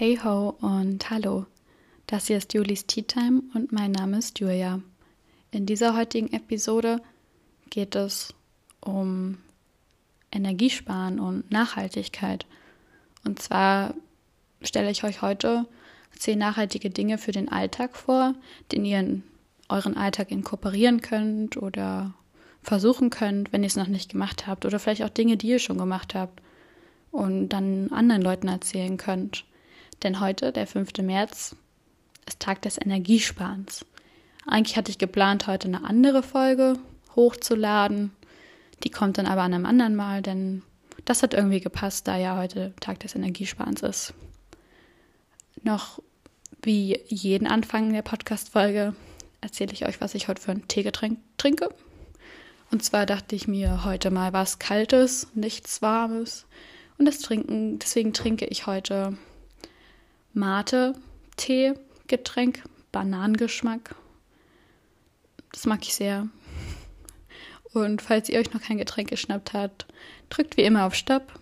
Hey ho und hallo. Das hier ist Julis Tea Time und mein Name ist Julia. In dieser heutigen Episode geht es um Energiesparen und Nachhaltigkeit. Und zwar stelle ich euch heute zehn nachhaltige Dinge für den Alltag vor, den ihr in euren Alltag inkorporieren könnt oder versuchen könnt, wenn ihr es noch nicht gemacht habt. Oder vielleicht auch Dinge, die ihr schon gemacht habt und dann anderen Leuten erzählen könnt. Denn heute, der 5. März, ist Tag des Energiesparens. Eigentlich hatte ich geplant, heute eine andere Folge hochzuladen. Die kommt dann aber an einem anderen Mal, denn das hat irgendwie gepasst, da ja heute Tag des Energiesparens ist. Noch wie jeden Anfang der Podcast-Folge erzähle ich euch, was ich heute für ein Teegetränk trinke. Und zwar dachte ich mir heute mal was Kaltes, nichts Warmes. Und das trinken, deswegen trinke ich heute Mate-Tee, Getränk, Bananengeschmack. Das mag ich sehr. Und falls ihr euch noch kein Getränk geschnappt habt, drückt wie immer auf Stopp,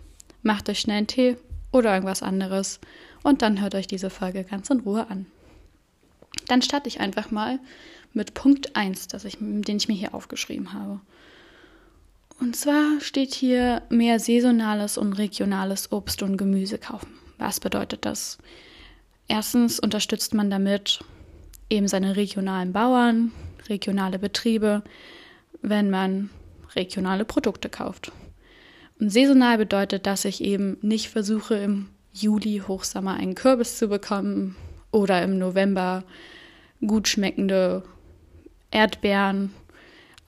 macht euch schnell einen Tee oder irgendwas anderes und dann hört euch diese Folge ganz in Ruhe an. Dann starte ich einfach mal mit Punkt 1, ich, den ich mir hier aufgeschrieben habe. Und zwar steht hier mehr saisonales und regionales Obst und Gemüse kaufen. Was bedeutet das? Erstens unterstützt man damit eben seine regionalen Bauern, regionale Betriebe, wenn man regionale Produkte kauft. Und saisonal bedeutet, dass ich eben nicht versuche, im Juli Hochsommer einen Kürbis zu bekommen oder im November gut schmeckende Erdbeeren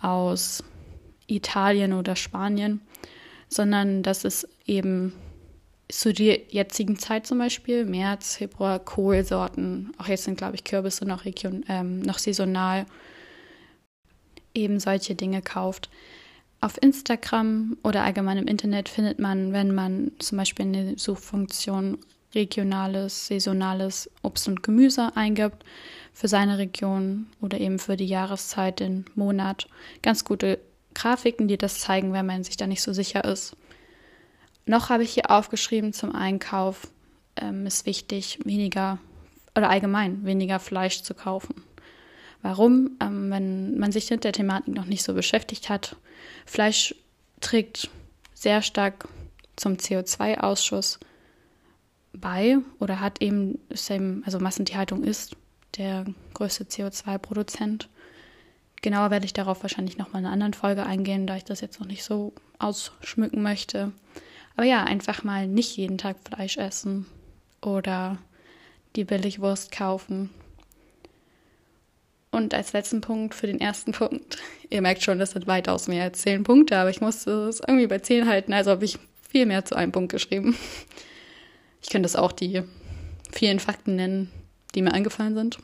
aus Italien oder Spanien, sondern dass es eben zu der jetzigen Zeit zum Beispiel, März, Februar, Kohlsorten, auch jetzt sind, glaube ich, Kürbisse noch, region, ähm, noch saisonal, eben solche Dinge kauft. Auf Instagram oder allgemein im Internet findet man, wenn man zum Beispiel in der Suchfunktion regionales, saisonales Obst und Gemüse eingibt, für seine Region oder eben für die Jahreszeit, den Monat, ganz gute Grafiken, die das zeigen, wenn man sich da nicht so sicher ist. Noch habe ich hier aufgeschrieben zum Einkauf ähm, ist wichtig, weniger oder allgemein weniger Fleisch zu kaufen. Warum? Ähm, wenn man sich mit der Thematik noch nicht so beschäftigt hat. Fleisch trägt sehr stark zum CO2-Ausschuss bei oder hat eben, also Massentierhaltung ist der größte CO2-Produzent. Genauer werde ich darauf wahrscheinlich nochmal in einer anderen Folge eingehen, da ich das jetzt noch nicht so ausschmücken möchte. Aber ja, einfach mal nicht jeden Tag Fleisch essen oder die Billigwurst kaufen. Und als letzten Punkt für den ersten Punkt, ihr merkt schon, das sind weitaus mehr als zehn Punkte, aber ich musste es irgendwie bei zehn halten, also habe ich viel mehr zu einem Punkt geschrieben. Ich könnte es auch die vielen Fakten nennen, die mir eingefallen sind.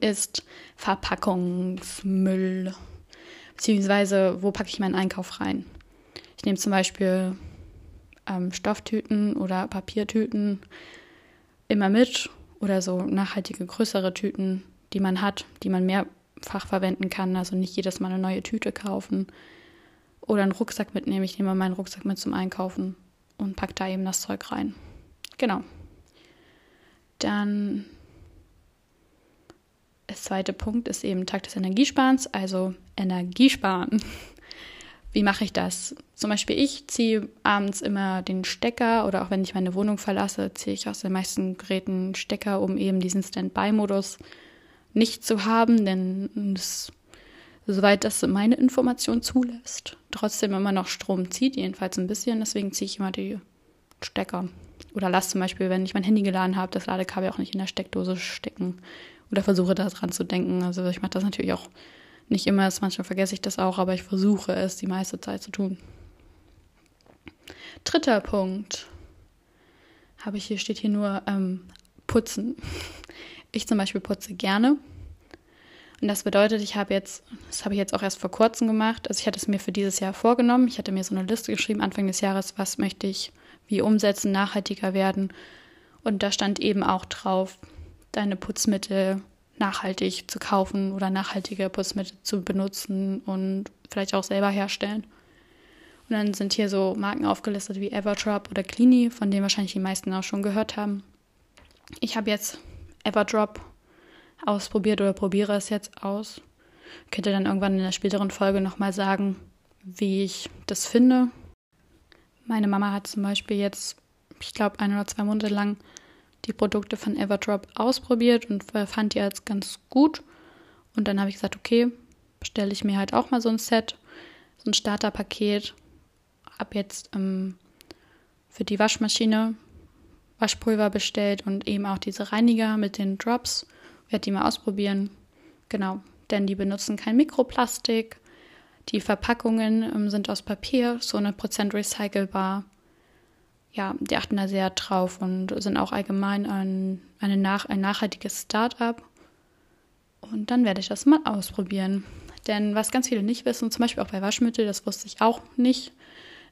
Ist Verpackungsmüll, beziehungsweise wo packe ich meinen Einkauf rein? Nehme zum Beispiel ähm, Stofftüten oder Papiertüten immer mit oder so nachhaltige größere Tüten, die man hat, die man mehrfach verwenden kann. Also nicht jedes Mal eine neue Tüte kaufen. Oder einen Rucksack mitnehmen. Ich nehme meinen Rucksack mit zum Einkaufen und packe da eben das Zeug rein. Genau. Dann der zweite Punkt ist eben Tag des Energiesparens, also Energiesparen. Wie mache ich das? Zum Beispiel ich ziehe abends immer den Stecker oder auch wenn ich meine Wohnung verlasse, ziehe ich aus den meisten Geräten Stecker, um eben diesen Standby-Modus nicht zu haben, denn das, soweit das meine Information zulässt, trotzdem immer noch Strom zieht, jedenfalls ein bisschen. Deswegen ziehe ich immer die Stecker. Oder lasse zum Beispiel, wenn ich mein Handy geladen habe, das Ladekabel auch nicht in der Steckdose stecken. Oder versuche daran zu denken. Also ich mache das natürlich auch nicht immer ist, manchmal vergesse ich das auch, aber ich versuche es die meiste Zeit zu tun. Dritter Punkt. Habe ich hier, steht hier nur ähm, putzen. Ich zum Beispiel putze gerne. Und das bedeutet, ich habe jetzt, das habe ich jetzt auch erst vor kurzem gemacht. Also ich hatte es mir für dieses Jahr vorgenommen. Ich hatte mir so eine Liste geschrieben, Anfang des Jahres, was möchte ich wie umsetzen, nachhaltiger werden. Und da stand eben auch drauf, deine Putzmittel nachhaltig zu kaufen oder nachhaltige Putzmittel zu benutzen und vielleicht auch selber herstellen. Und dann sind hier so Marken aufgelistet wie Everdrop oder Cleany, von denen wahrscheinlich die meisten auch schon gehört haben. Ich habe jetzt Everdrop ausprobiert oder probiere es jetzt aus. Ich könnte dann irgendwann in der späteren Folge nochmal sagen, wie ich das finde. Meine Mama hat zum Beispiel jetzt, ich glaube, ein oder zwei Monate lang die Produkte von Everdrop ausprobiert und fand die als ganz gut. Und dann habe ich gesagt, okay, bestelle ich mir halt auch mal so ein Set, so ein Starterpaket. Hab jetzt ähm, für die Waschmaschine Waschpulver bestellt und eben auch diese Reiniger mit den Drops. Werde die mal ausprobieren. Genau, denn die benutzen kein Mikroplastik. Die Verpackungen ähm, sind aus Papier, so 100% recycelbar. Ja, die achten da sehr drauf und sind auch allgemein ein, eine nach, ein nachhaltiges Start-up. Und dann werde ich das mal ausprobieren. Denn was ganz viele nicht wissen, zum Beispiel auch bei Waschmittel, das wusste ich auch nicht,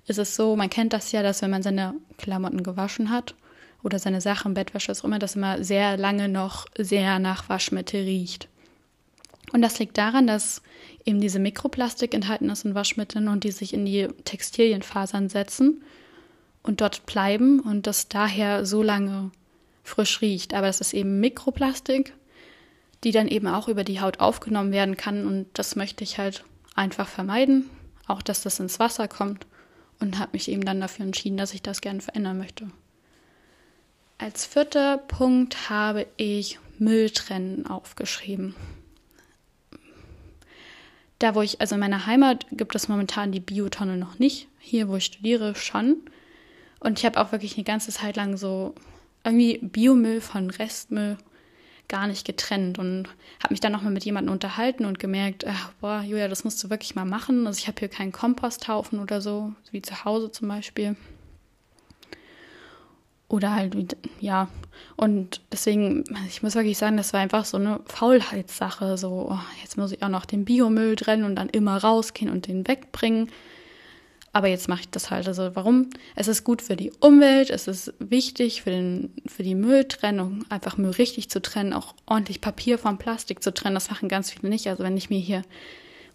ist es so, man kennt das ja, dass wenn man seine Klamotten gewaschen hat oder seine Sachen, Bettwäsche, ist immer, das immer sehr lange noch sehr nach Waschmittel riecht. Und das liegt daran, dass eben diese Mikroplastik enthalten ist in Waschmitteln und die sich in die Textilienfasern setzen und dort bleiben und das daher so lange frisch riecht. Aber das ist eben Mikroplastik die dann eben auch über die Haut aufgenommen werden kann. Und das möchte ich halt einfach vermeiden, auch dass das ins Wasser kommt. Und habe mich eben dann dafür entschieden, dass ich das gerne verändern möchte. Als vierter Punkt habe ich Mülltrennen aufgeschrieben. Da, wo ich, also in meiner Heimat gibt es momentan die Biotonne noch nicht. Hier, wo ich studiere, schon. Und ich habe auch wirklich eine ganze Zeit lang so irgendwie Biomüll von Restmüll gar nicht getrennt und habe mich dann nochmal mit jemandem unterhalten und gemerkt, ach, boah, Julia, das musst du wirklich mal machen. Also ich habe hier keinen Komposthaufen oder so, wie zu Hause zum Beispiel. Oder halt, ja, und deswegen, ich muss wirklich sagen, das war einfach so eine Faulheitssache. So, oh, jetzt muss ich auch noch den Biomüll trennen und dann immer rausgehen und den wegbringen. Aber jetzt mache ich das halt. Also warum? Es ist gut für die Umwelt, es ist wichtig für, den, für die Mülltrennung, einfach Müll richtig zu trennen, auch ordentlich Papier vom Plastik zu trennen. Das machen ganz viele nicht. Also wenn ich mir hier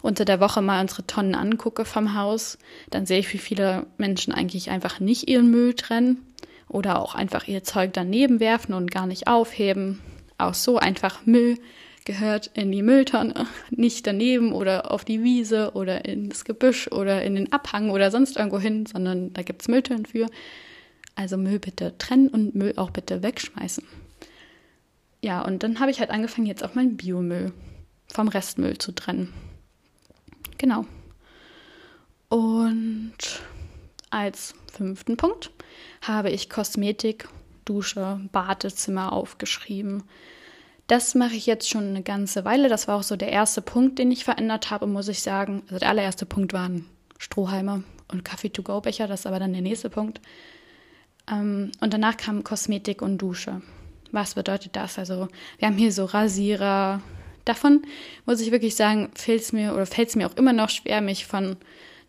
unter der Woche mal unsere Tonnen angucke vom Haus, dann sehe ich, wie viele Menschen eigentlich einfach nicht ihren Müll trennen oder auch einfach ihr Zeug daneben werfen und gar nicht aufheben. Auch so einfach Müll gehört in die Mülltonne, nicht daneben oder auf die Wiese oder ins Gebüsch oder in den Abhang oder sonst irgendwo hin, sondern da gibt es Mülltonnen für. Also Müll bitte trennen und Müll auch bitte wegschmeißen. Ja, und dann habe ich halt angefangen, jetzt auch meinen Biomüll vom Restmüll zu trennen. Genau. Und als fünften Punkt habe ich Kosmetik, Dusche, Badezimmer aufgeschrieben. Das mache ich jetzt schon eine ganze Weile. Das war auch so der erste Punkt, den ich verändert habe, muss ich sagen. Also der allererste Punkt waren Strohhalme und Kaffee-to-go-Becher. Das ist aber dann der nächste Punkt. Ähm, und danach kam Kosmetik und Dusche. Was bedeutet das? Also wir haben hier so Rasierer. Davon muss ich wirklich sagen, fällt es mir oder fällt es mir auch immer noch schwer, mich von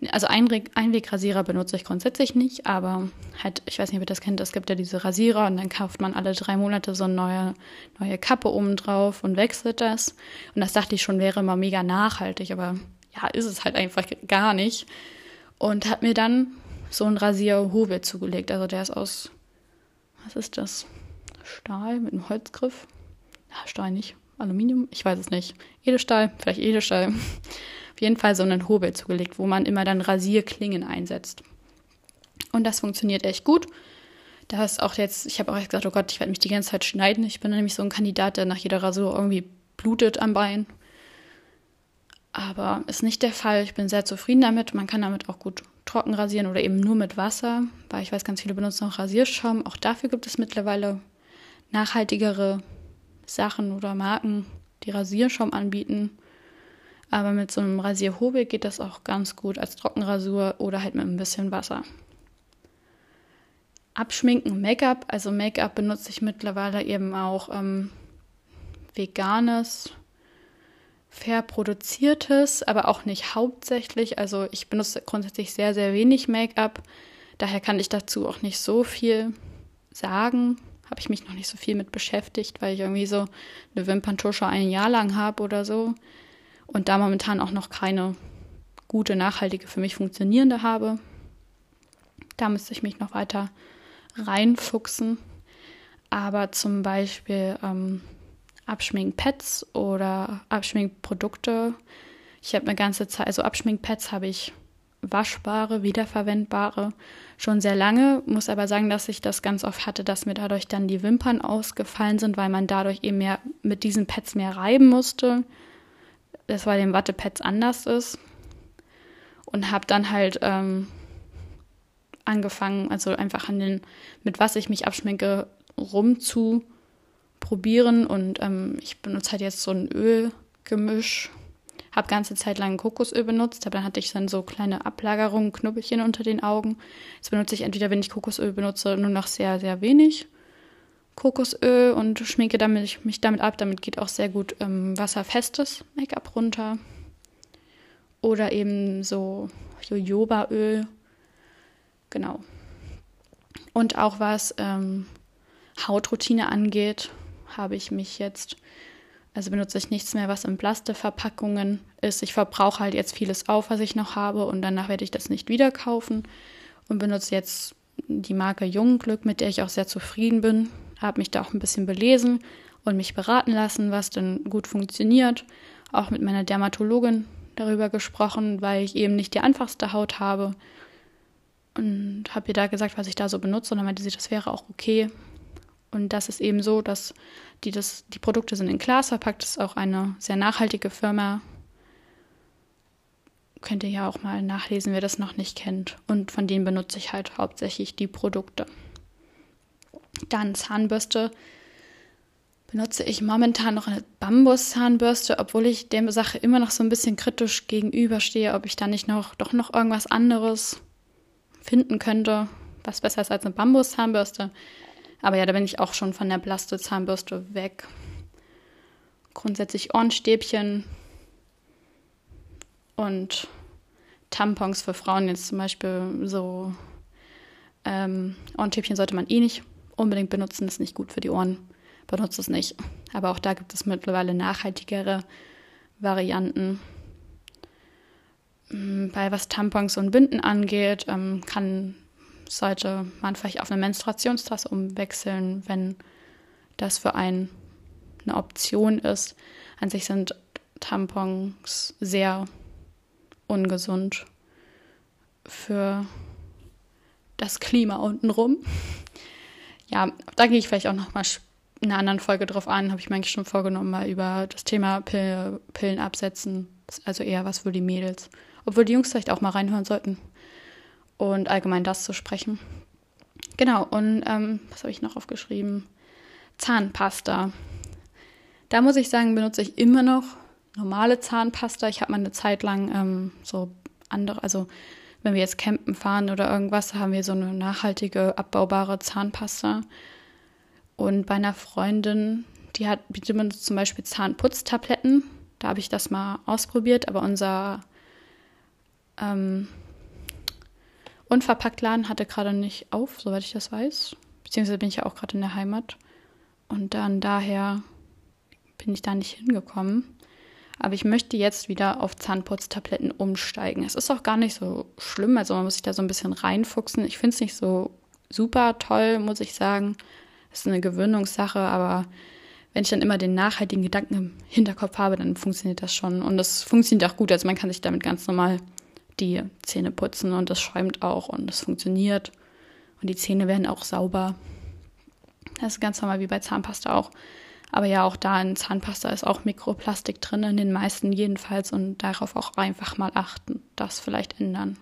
also Einwegrasierer benutze ich grundsätzlich nicht, aber halt, ich weiß nicht, ob ihr das kennt, es gibt ja diese Rasierer und dann kauft man alle drei Monate so eine neue, neue Kappe oben drauf und wechselt das. Und das dachte ich schon, wäre immer mega nachhaltig, aber ja, ist es halt einfach gar nicht. Und hat mir dann so einen Rasierhobel zugelegt. Also der ist aus, was ist das? Stahl mit einem Holzgriff? Ja, Stahl nicht. Aluminium? Ich weiß es nicht. Edelstahl? Vielleicht Edelstahl jeden Fall so einen Hobel zugelegt, wo man immer dann Rasierklingen einsetzt. Und das funktioniert echt gut. Da ist auch jetzt, ich habe auch gesagt, oh Gott, ich werde mich die ganze Zeit schneiden. Ich bin nämlich so ein Kandidat, der nach jeder Rasur irgendwie blutet am Bein. Aber ist nicht der Fall. Ich bin sehr zufrieden damit. Man kann damit auch gut trocken rasieren oder eben nur mit Wasser, weil ich weiß, ganz viele benutzen auch Rasierschaum. Auch dafür gibt es mittlerweile nachhaltigere Sachen oder Marken, die Rasierschaum anbieten. Aber mit so einem Rasierhobel geht das auch ganz gut als Trockenrasur oder halt mit ein bisschen Wasser. Abschminken, Make-up. Also Make-up benutze ich mittlerweile eben auch ähm, veganes, fair produziertes, aber auch nicht hauptsächlich. Also ich benutze grundsätzlich sehr, sehr wenig Make-up. Daher kann ich dazu auch nicht so viel sagen. Habe ich mich noch nicht so viel mit beschäftigt, weil ich irgendwie so eine Wimperntusche ein Jahr lang habe oder so und da momentan auch noch keine gute, nachhaltige, für mich funktionierende habe. Da müsste ich mich noch weiter reinfuchsen. Aber zum Beispiel ähm, Abschminkpads oder Abschminkprodukte. Ich habe eine ganze Zeit, also Abschminkpads habe ich waschbare, wiederverwendbare schon sehr lange, muss aber sagen, dass ich das ganz oft hatte, dass mir dadurch dann die Wimpern ausgefallen sind, weil man dadurch eben mehr mit diesen Pads mehr reiben musste. Das bei den Wattepads anders ist. Und habe dann halt ähm, angefangen, also einfach an den, mit was ich mich abschminke, rumzuprobieren. Und ähm, ich benutze halt jetzt so ein Ölgemisch habe ganze Zeit lang Kokosöl benutzt, aber dann hatte ich dann so kleine Ablagerungen, Knubbelchen unter den Augen. Jetzt benutze ich entweder, wenn ich Kokosöl benutze, nur noch sehr, sehr wenig Kokosöl und schminke damit, mich damit ab. Damit geht auch sehr gut ähm, wasserfestes Make-up runter. Oder eben so Jojobaöl. Genau. Und auch was ähm, Hautroutine angeht, habe ich mich jetzt also benutze ich nichts mehr, was in Plastikverpackungen ist. Ich verbrauche halt jetzt vieles auf, was ich noch habe und danach werde ich das nicht wieder kaufen und benutze jetzt die Marke Jungglück, mit der ich auch sehr zufrieden bin. Habe mich da auch ein bisschen belesen und mich beraten lassen, was denn gut funktioniert. Auch mit meiner Dermatologin darüber gesprochen, weil ich eben nicht die einfachste Haut habe. Und habe ihr da gesagt, was ich da so benutze. Und dann meinte sie, das wäre auch okay. Und das ist eben so, dass die, das, die Produkte sind in Glas verpackt. Das ist auch eine sehr nachhaltige Firma. Könnt ihr ja auch mal nachlesen, wer das noch nicht kennt. Und von denen benutze ich halt hauptsächlich die Produkte. Dann Zahnbürste. Benutze ich momentan noch eine Bambus-Zahnbürste, obwohl ich der Sache immer noch so ein bisschen kritisch gegenüberstehe, ob ich da nicht noch doch noch irgendwas anderes finden könnte, was besser ist als eine Bambus-Zahnbürste. Aber ja, da bin ich auch schon von der Blaste-Zahnbürste weg. Grundsätzlich Ohrenstäbchen und Tampons für Frauen jetzt zum Beispiel so. Ähm, Ohrenstäbchen sollte man eh nicht unbedingt benutzen, ist nicht gut für die Ohren. Benutzt es nicht. Aber auch da gibt es mittlerweile nachhaltigere Varianten. Hm, bei was Tampons und Binden angeht, ähm, kann sollte man vielleicht auf eine Menstruationstasse umwechseln, wenn das für einen eine Option ist. An sich sind Tampons sehr ungesund für das Klima untenrum. Ja, da gehe ich vielleicht auch noch mal in einer anderen Folge drauf an. Habe ich mir eigentlich schon vorgenommen, mal über das Thema Pill, Pillen absetzen. Also eher was für die Mädels. Obwohl die Jungs vielleicht auch mal reinhören sollten und allgemein das zu sprechen. Genau, und ähm, was habe ich noch aufgeschrieben? Zahnpasta. Da muss ich sagen, benutze ich immer noch normale Zahnpasta. Ich habe mal eine Zeit lang ähm, so andere, also wenn wir jetzt campen fahren oder irgendwas, haben wir so eine nachhaltige, abbaubare Zahnpasta. Und bei einer Freundin, die hat zum Beispiel Zahnputztabletten. Da habe ich das mal ausprobiert, aber unser ähm, Unverpacktladen hatte gerade nicht auf, soweit ich das weiß. Beziehungsweise bin ich ja auch gerade in der Heimat. Und dann daher bin ich da nicht hingekommen. Aber ich möchte jetzt wieder auf Zahnputztabletten umsteigen. Es ist auch gar nicht so schlimm. Also man muss sich da so ein bisschen reinfuchsen. Ich finde es nicht so super toll, muss ich sagen. Es ist eine Gewöhnungssache, aber wenn ich dann immer den nachhaltigen Gedanken im Hinterkopf habe, dann funktioniert das schon. Und das funktioniert auch gut. Also man kann sich damit ganz normal die Zähne putzen und das schäumt auch und es funktioniert. Und die Zähne werden auch sauber. Das ist ganz normal wie bei Zahnpasta auch. Aber ja, auch da in Zahnpasta ist auch Mikroplastik drin, in den meisten jedenfalls. Und darauf auch einfach mal achten, das vielleicht ändern.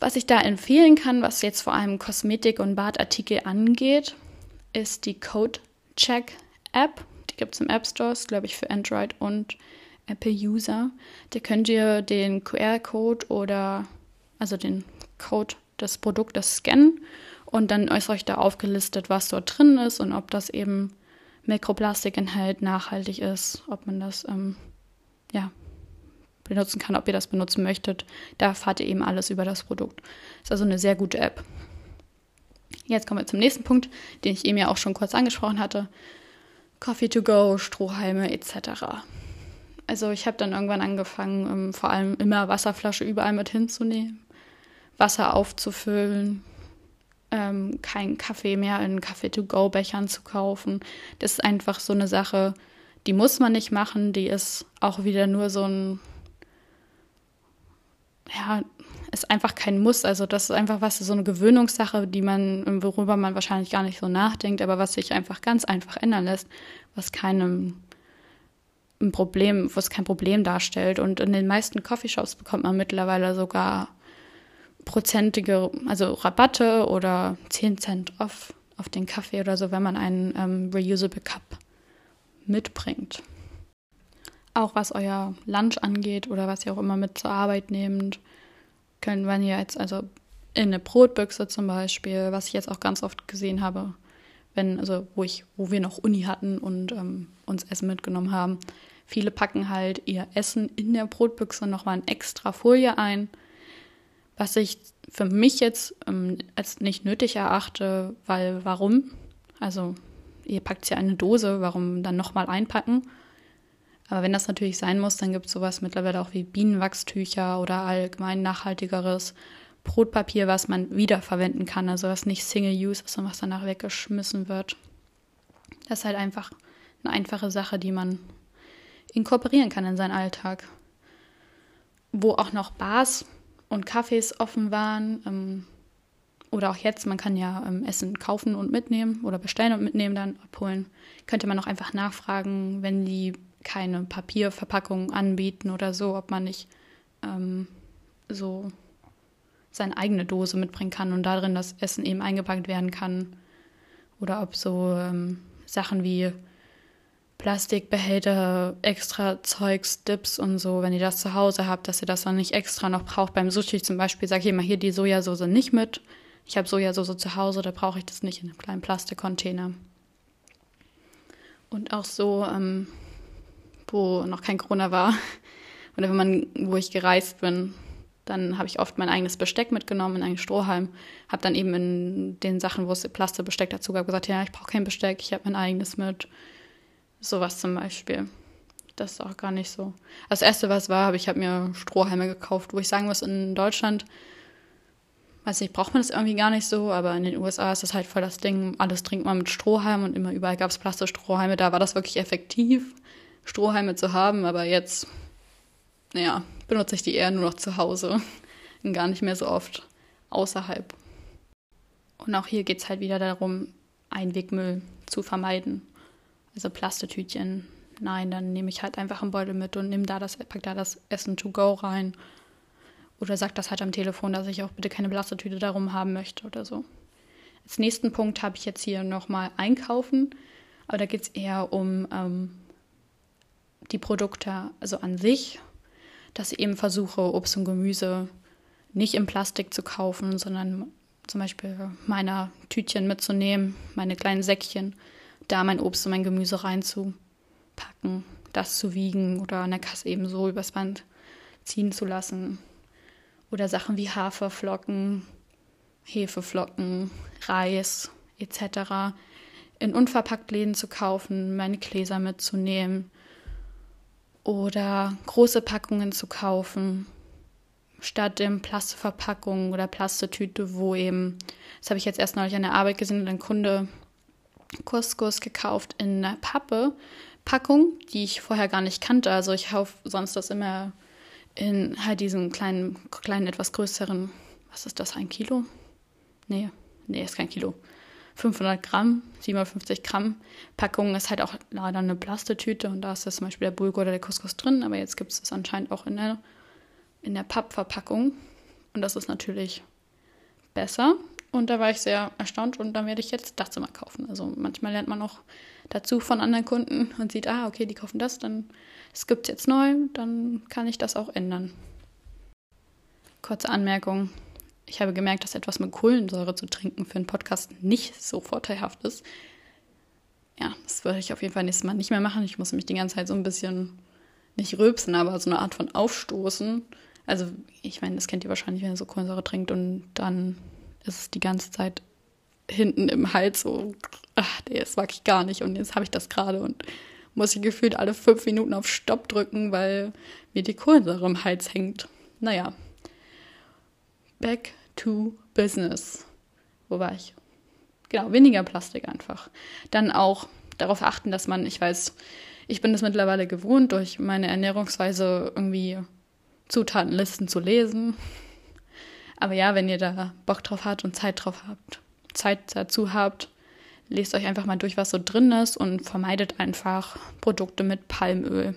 Was ich da empfehlen kann, was jetzt vor allem Kosmetik und Badartikel angeht, ist die Code Check App. Die gibt es im App Store, glaube ich, für Android und Apple-User, da könnt ihr den QR-Code oder also den Code des Produktes scannen und dann ist euch da aufgelistet, was dort drin ist und ob das eben Mikroplastik enthält, nachhaltig ist, ob man das ähm, ja, benutzen kann, ob ihr das benutzen möchtet. Da erfahrt ihr eben alles über das Produkt. Ist also eine sehr gute App. Jetzt kommen wir zum nächsten Punkt, den ich eben ja auch schon kurz angesprochen hatte. Coffee to go, Strohhalme etc. Also ich habe dann irgendwann angefangen, ähm, vor allem immer Wasserflasche überall mit hinzunehmen, Wasser aufzufüllen, ähm, keinen Kaffee mehr in Kaffee-to-go-Bechern zu kaufen. Das ist einfach so eine Sache, die muss man nicht machen. Die ist auch wieder nur so ein, ja, ist einfach kein Muss. Also das ist einfach was, so eine Gewöhnungssache, die man, worüber man wahrscheinlich gar nicht so nachdenkt, aber was sich einfach ganz einfach ändern lässt, was keinem ein Problem, was kein Problem darstellt. Und in den meisten Coffeeshops bekommt man mittlerweile sogar prozentige, also Rabatte oder 10 Cent off auf den Kaffee oder so, wenn man einen ähm, Reusable Cup mitbringt. Auch was euer Lunch angeht oder was ihr auch immer mit zur Arbeit nehmt, können, wenn ihr jetzt also in eine Brotbüchse zum Beispiel, was ich jetzt auch ganz oft gesehen habe, wenn, also wo ich, wo wir noch Uni hatten und ähm, uns Essen mitgenommen haben. Viele packen halt ihr Essen in der Brotbüchse nochmal in extra Folie ein, was ich für mich jetzt ähm, als nicht nötig erachte, weil warum? Also ihr packt ja eine Dose, warum dann nochmal einpacken? Aber wenn das natürlich sein muss, dann gibt es sowas mittlerweile auch wie Bienenwachstücher oder allgemein nachhaltigeres Brotpapier, was man wiederverwenden kann, also was nicht Single-Use ist und was danach weggeschmissen wird. Das ist halt einfach eine einfache Sache, die man inkorporieren kann in seinen Alltag. Wo auch noch Bars und Cafés offen waren, ähm, oder auch jetzt, man kann ja ähm, Essen kaufen und mitnehmen oder bestellen und mitnehmen, dann abholen. Könnte man auch einfach nachfragen, wenn die keine Papierverpackung anbieten oder so, ob man nicht ähm, so seine eigene Dose mitbringen kann und darin das Essen eben eingepackt werden kann. Oder ob so ähm, Sachen wie Plastikbehälter, extra Zeugs, Dips und so, wenn ihr das zu Hause habt, dass ihr das dann nicht extra noch braucht. Beim Sushi zum Beispiel sage ich immer hier die Sojasauce nicht mit. Ich habe Sojasauce zu Hause, da brauche ich das nicht in einem kleinen Plastikcontainer. Und auch so, ähm, wo noch kein Corona war, oder wenn man, wo ich gereist bin, dann habe ich oft mein eigenes Besteck mitgenommen in einen Strohhalm. Habe dann eben in den Sachen, wo es Plastikbesteck dazu gab, gesagt, ja, ich brauche kein Besteck, ich habe mein eigenes mit. Sowas zum Beispiel. Das ist auch gar nicht so. Das erste, was war, habe ich habe mir Strohhalme gekauft, wo ich sagen muss, in Deutschland, weiß nicht, braucht man das irgendwie gar nicht so, aber in den USA ist das halt voll das Ding, alles trinkt man mit Strohhalm und immer überall gab es Plastikstrohhalme. Da war das wirklich effektiv, Strohhalme zu haben, aber jetzt, naja, benutze ich die eher nur noch zu Hause und gar nicht mehr so oft außerhalb. Und auch hier geht es halt wieder darum, Einwegmüll zu vermeiden. Also Plastetütchen, nein, dann nehme ich halt einfach einen Beutel mit und nehme da das, pack da das Essen to go rein. Oder sag das halt am Telefon, dass ich auch bitte keine Plastetüte darum haben möchte oder so. Als nächsten Punkt habe ich jetzt hier nochmal Einkaufen, aber da geht es eher um ähm, die Produkte, also an sich dass ich eben versuche, Obst und Gemüse nicht in Plastik zu kaufen, sondern zum Beispiel meine Tütchen mitzunehmen, meine kleinen Säckchen, da mein Obst und mein Gemüse reinzupacken, das zu wiegen oder an der Kasse eben so übers Band ziehen zu lassen. Oder Sachen wie Haferflocken, Hefeflocken, Reis etc. in unverpackt Läden zu kaufen, meine Gläser mitzunehmen, oder große Packungen zu kaufen, statt in Plastikverpackungen oder Plastetüte, wo eben, das habe ich jetzt erst neulich an der Arbeit gesehen, ein Kunde Couscous gekauft in einer Pappe, Packung, die ich vorher gar nicht kannte. Also ich kaufe sonst das immer in halt diesen kleinen, kleinen, etwas größeren, was ist das, ein Kilo? Nee, nee, ist kein Kilo. 500 Gramm, 750 Gramm Packung ist halt auch leider eine Plastetüte und da ist das zum Beispiel der Bulgur oder der Couscous drin, aber jetzt gibt es das anscheinend auch in der, in der Pappverpackung und das ist natürlich besser und da war ich sehr erstaunt und dann werde ich jetzt das immer kaufen. Also manchmal lernt man auch dazu von anderen Kunden und sieht, ah, okay, die kaufen das, dann es gibt es jetzt neu, dann kann ich das auch ändern. Kurze Anmerkung, ich habe gemerkt, dass etwas mit Kohlensäure zu trinken für einen Podcast nicht so vorteilhaft ist. Ja, das würde ich auf jeden Fall nächstes Mal nicht mehr machen. Ich muss mich die ganze Zeit so ein bisschen nicht rülpsen, aber so eine Art von Aufstoßen. Also, ich meine, das kennt ihr wahrscheinlich, wenn ihr so Kohlensäure trinkt und dann ist es die ganze Zeit hinten im Hals so, ach, nee, das mag ich gar nicht und jetzt habe ich das gerade und muss ich gefühlt alle fünf Minuten auf Stopp drücken, weil mir die Kohlensäure im Hals hängt. Naja, back to business. Wo war ich? Genau, weniger Plastik einfach. Dann auch darauf achten, dass man, ich weiß, ich bin es mittlerweile gewohnt, durch meine Ernährungsweise irgendwie Zutatenlisten zu lesen. Aber ja, wenn ihr da Bock drauf habt und Zeit drauf habt, Zeit dazu habt, lest euch einfach mal durch, was so drin ist und vermeidet einfach Produkte mit Palmöl.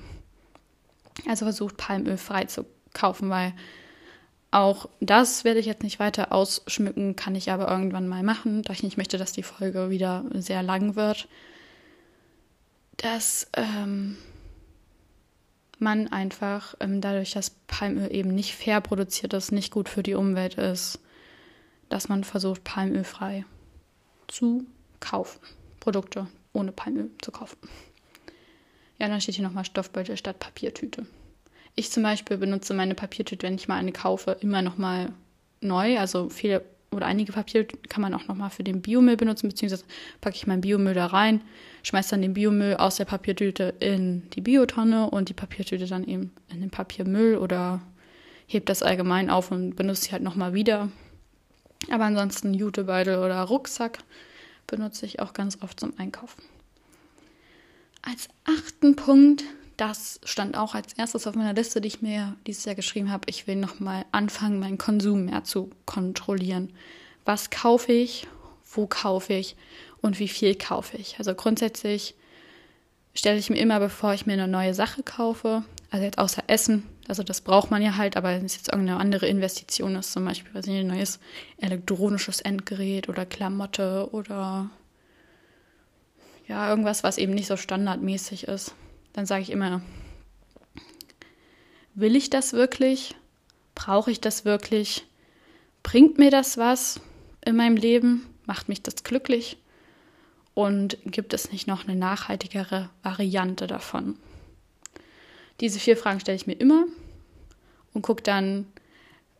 Also versucht Palmöl frei zu kaufen, weil auch das werde ich jetzt nicht weiter ausschmücken, kann ich aber irgendwann mal machen, da ich nicht möchte, dass die Folge wieder sehr lang wird. Dass ähm, man einfach ähm, dadurch, dass Palmöl eben nicht fair produziert ist, nicht gut für die Umwelt ist, dass man versucht, palmölfrei zu kaufen. Produkte ohne Palmöl zu kaufen. Ja, dann steht hier nochmal Stoffbeutel statt Papiertüte. Ich zum Beispiel benutze meine Papiertüte, wenn ich mal eine kaufe, immer nochmal neu. Also viele oder einige Papiertüten kann man auch nochmal für den Biomüll benutzen, beziehungsweise packe ich meinen Biomüll da rein, schmeiße dann den Biomüll aus der Papiertüte in die Biotonne und die Papiertüte dann eben in den Papiermüll oder heb das allgemein auf und benutze sie halt nochmal wieder. Aber ansonsten Jutebeutel oder Rucksack benutze ich auch ganz oft zum Einkaufen. Als achten Punkt, das stand auch als erstes auf meiner Liste, die ich mir dieses Jahr geschrieben habe, ich will nochmal anfangen, meinen Konsum mehr zu kontrollieren. Was kaufe ich, wo kaufe ich und wie viel kaufe ich? Also grundsätzlich stelle ich mir immer, bevor ich mir eine neue Sache kaufe, also jetzt außer Essen, also das braucht man ja halt, aber wenn es jetzt irgendeine andere Investition ist, zum Beispiel weiß ein neues elektronisches Endgerät oder Klamotte oder ja, irgendwas, was eben nicht so standardmäßig ist, dann sage ich immer, will ich das wirklich? Brauche ich das wirklich? Bringt mir das was in meinem Leben? Macht mich das glücklich? Und gibt es nicht noch eine nachhaltigere Variante davon? Diese vier Fragen stelle ich mir immer und gucke dann,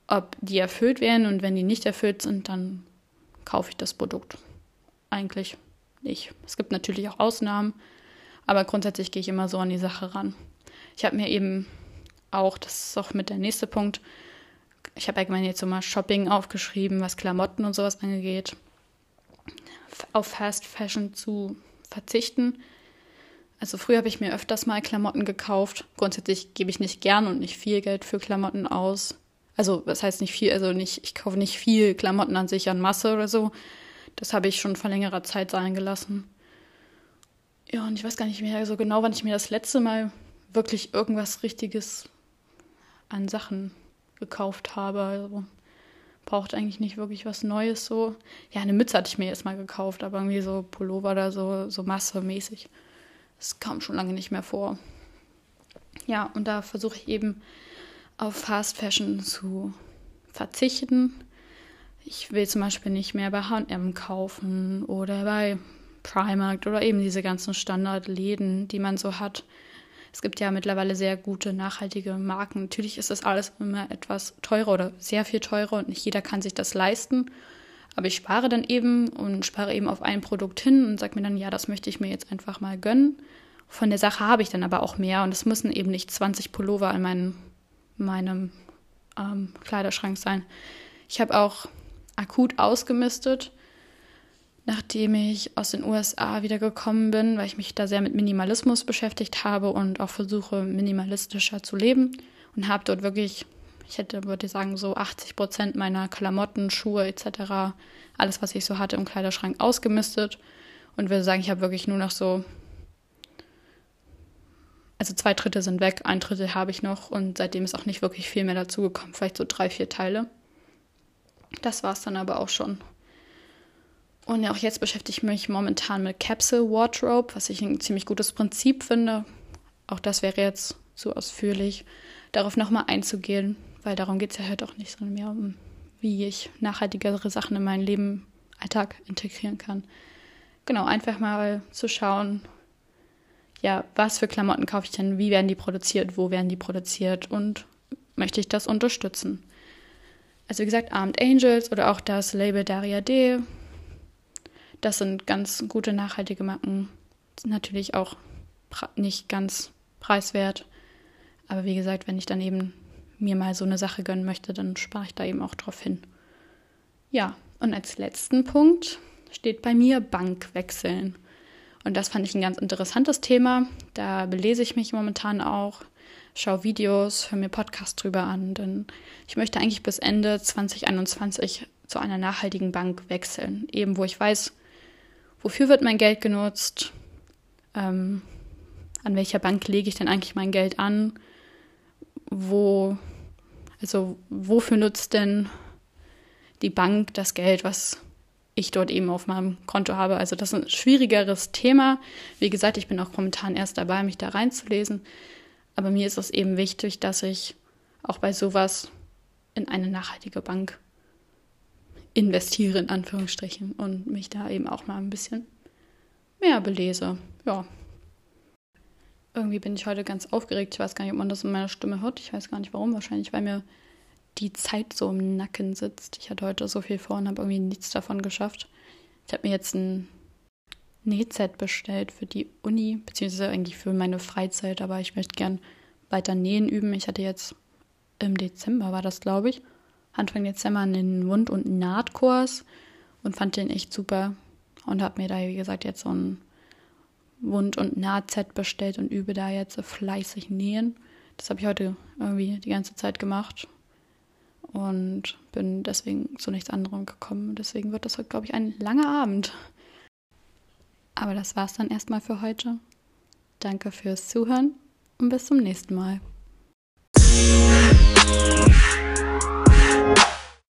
ob die erfüllt werden. Und wenn die nicht erfüllt sind, dann kaufe ich das Produkt. Eigentlich nicht. Es gibt natürlich auch Ausnahmen, aber grundsätzlich gehe ich immer so an die Sache ran. Ich habe mir eben auch, das ist auch mit der nächste Punkt, ich habe allgemein jetzt so mal Shopping aufgeschrieben, was Klamotten und sowas angeht, auf Fast Fashion zu verzichten. Also früher habe ich mir öfters mal Klamotten gekauft. Grundsätzlich gebe ich nicht gern und nicht viel Geld für Klamotten aus. Also das heißt nicht viel, also nicht, ich kaufe nicht viel Klamotten an sich an Masse oder so. Das habe ich schon vor längerer Zeit sein gelassen. Ja, und ich weiß gar nicht mehr so genau, wann ich mir das letzte Mal wirklich irgendwas Richtiges an Sachen gekauft habe. Also braucht eigentlich nicht wirklich was Neues so. Ja, eine Mütze hatte ich mir jetzt mal gekauft, aber irgendwie so Pullover oder so, so massemäßig. Das kam schon lange nicht mehr vor. Ja, und da versuche ich eben auf Fast Fashion zu verzichten. Ich will zum Beispiel nicht mehr bei HM kaufen oder bei Primark oder eben diese ganzen Standardläden, die man so hat. Es gibt ja mittlerweile sehr gute, nachhaltige Marken. Natürlich ist das alles immer etwas teurer oder sehr viel teurer und nicht jeder kann sich das leisten. Aber ich spare dann eben und spare eben auf ein Produkt hin und sage mir dann, ja, das möchte ich mir jetzt einfach mal gönnen. Von der Sache habe ich dann aber auch mehr und es müssen eben nicht 20 Pullover in meinem, meinem ähm, Kleiderschrank sein. Ich habe auch akut ausgemistet, nachdem ich aus den USA wieder gekommen bin, weil ich mich da sehr mit Minimalismus beschäftigt habe und auch versuche, minimalistischer zu leben und habe dort wirklich ich hätte, würde sagen, so 80 Prozent meiner Klamotten, Schuhe etc., alles, was ich so hatte im Kleiderschrank, ausgemistet. Und würde sagen, ich habe wirklich nur noch so, also zwei Drittel sind weg, ein Drittel habe ich noch und seitdem ist auch nicht wirklich viel mehr dazugekommen, vielleicht so drei, vier Teile. Das war es dann aber auch schon. Und auch jetzt beschäftige ich mich momentan mit Capsule Wardrobe, was ich ein ziemlich gutes Prinzip finde. Auch das wäre jetzt zu ausführlich, darauf nochmal einzugehen weil darum geht es ja halt auch nicht, sondern mehr um, wie ich nachhaltigere Sachen in meinen Leben, Alltag integrieren kann. Genau, einfach mal zu schauen, ja, was für Klamotten kaufe ich denn, wie werden die produziert, wo werden die produziert und möchte ich das unterstützen. Also wie gesagt, Armed Angels oder auch das Label Daria D. Das sind ganz gute nachhaltige Marken. Natürlich auch nicht ganz preiswert. Aber wie gesagt, wenn ich dann eben mir mal so eine Sache gönnen möchte, dann spare ich da eben auch drauf hin. Ja, und als letzten Punkt steht bei mir Bank wechseln. Und das fand ich ein ganz interessantes Thema. Da belese ich mich momentan auch, schaue Videos, höre mir Podcasts drüber an, denn ich möchte eigentlich bis Ende 2021 zu einer nachhaltigen Bank wechseln. Eben wo ich weiß, wofür wird mein Geld genutzt, ähm, an welcher Bank lege ich denn eigentlich mein Geld an, wo, also wofür nutzt denn die Bank das Geld, was ich dort eben auf meinem Konto habe. Also das ist ein schwierigeres Thema. Wie gesagt, ich bin auch momentan erst dabei, mich da reinzulesen. Aber mir ist es eben wichtig, dass ich auch bei sowas in eine nachhaltige Bank investiere, in Anführungsstrichen, und mich da eben auch mal ein bisschen mehr belese. Ja. Irgendwie bin ich heute ganz aufgeregt. Ich weiß gar nicht, ob man das in meiner Stimme hört. Ich weiß gar nicht warum. Wahrscheinlich, weil mir die Zeit so im Nacken sitzt. Ich hatte heute so viel vor und habe irgendwie nichts davon geschafft. Ich habe mir jetzt ein Nähset bestellt für die Uni, beziehungsweise eigentlich für meine Freizeit, aber ich möchte gern weiter nähen üben. Ich hatte jetzt im Dezember, war das glaube ich, Anfang Dezember einen Wund- und Nahtkurs und fand den echt super und habe mir da, wie gesagt, jetzt so ein Wund- und Nahtset bestellt und übe da jetzt fleißig nähen. Das habe ich heute irgendwie die ganze Zeit gemacht und bin deswegen zu nichts anderem gekommen. Deswegen wird das heute, glaube ich, ein langer Abend. Aber das war's dann erstmal für heute. Danke fürs Zuhören und bis zum nächsten Mal.